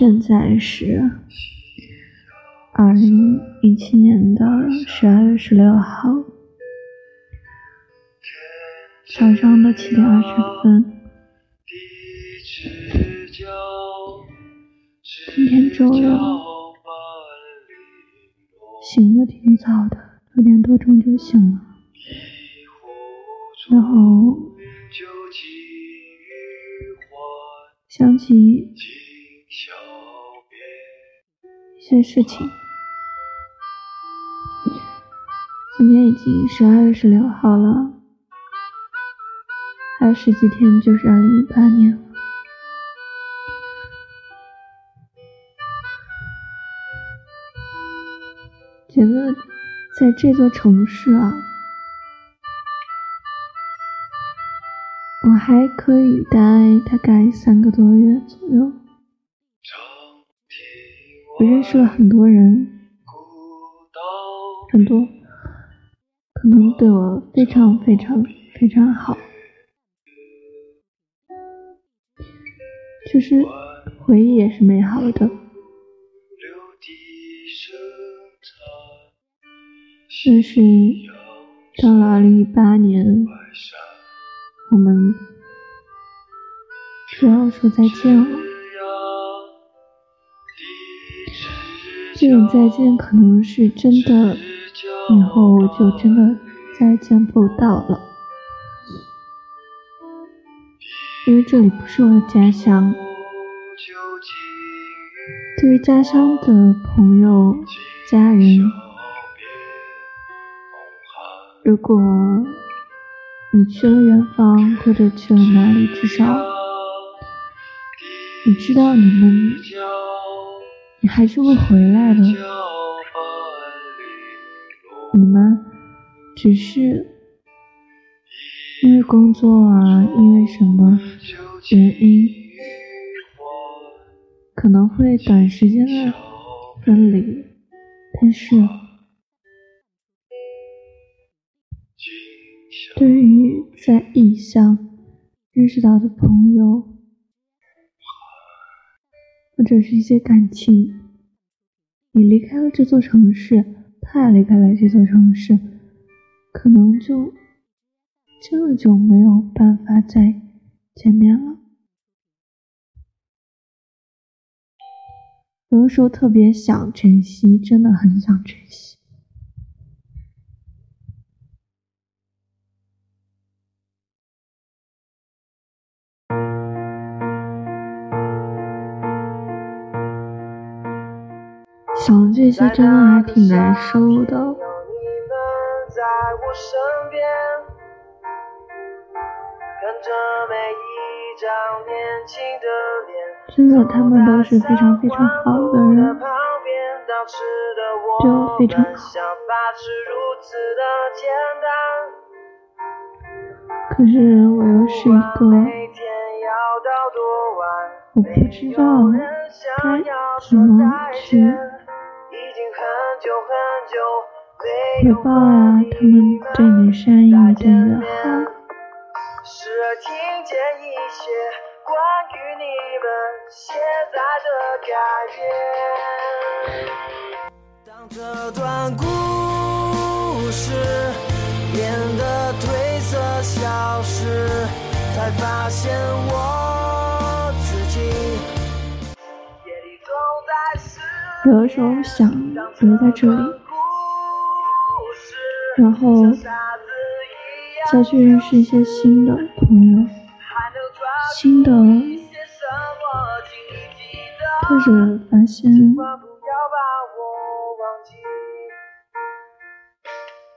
现在是二零一七年的十二月十六号早上的七点二十分。今天周六，醒的挺早的，六点多钟就醒了，然后想起些事情。今天已经十二月十六号了，还有十几天就是二零一八年了。觉得在这座城市啊，我还可以待大概三个多月左右。我认识了很多人，很多可能对我非常非常非常好，就是回忆也是美好的。但是到了二零一八年，我们就要说再见了。这种再见可能是真的，以后就真的再见不到了，因为这里不是我的家乡。对于家乡的朋友、家人。如果你去了远方，或者去了哪里，至少你知道你们，你还是会回来的。你们只是因为工作啊，因为什么原因，可能会短时间的分离，但是。对于在异乡认识到的朋友，或者是一些感情，你离开了这座城市，他也离开了这座城市，可能就真的就没有办法再见面了。有的时候特别想珍惜，真的很想珍惜。想这些真的还挺难受的。真的，他们都是非常非常好的人，对我非常好。可是我又是一个，我不知道该怎么去。回报啊，他们对你的善意，对你的好。当这段故事变得褪色消失，才发现我自己。有的时候想留在这里。然后再去认识一些新的朋友，新的，或者发现，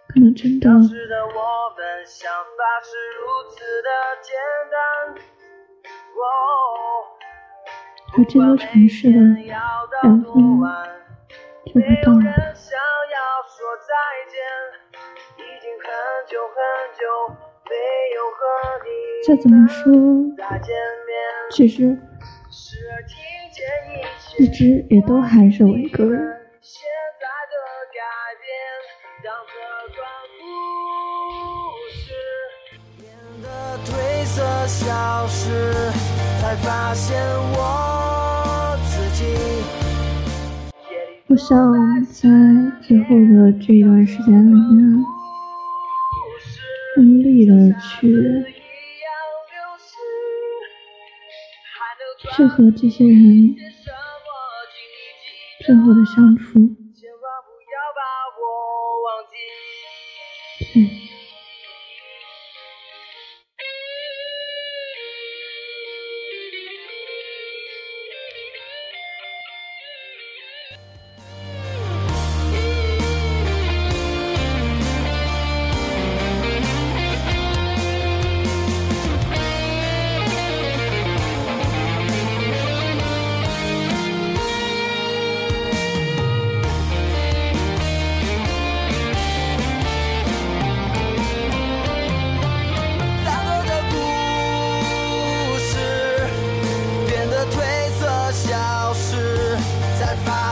可能真的和这座城市的缘分就会到了。再怎么说，其实一直也都还是我一个人，褪色消失，才发现我自己。我想在最后的这一段时间里面，用力的去去和这些人最后的相处。对。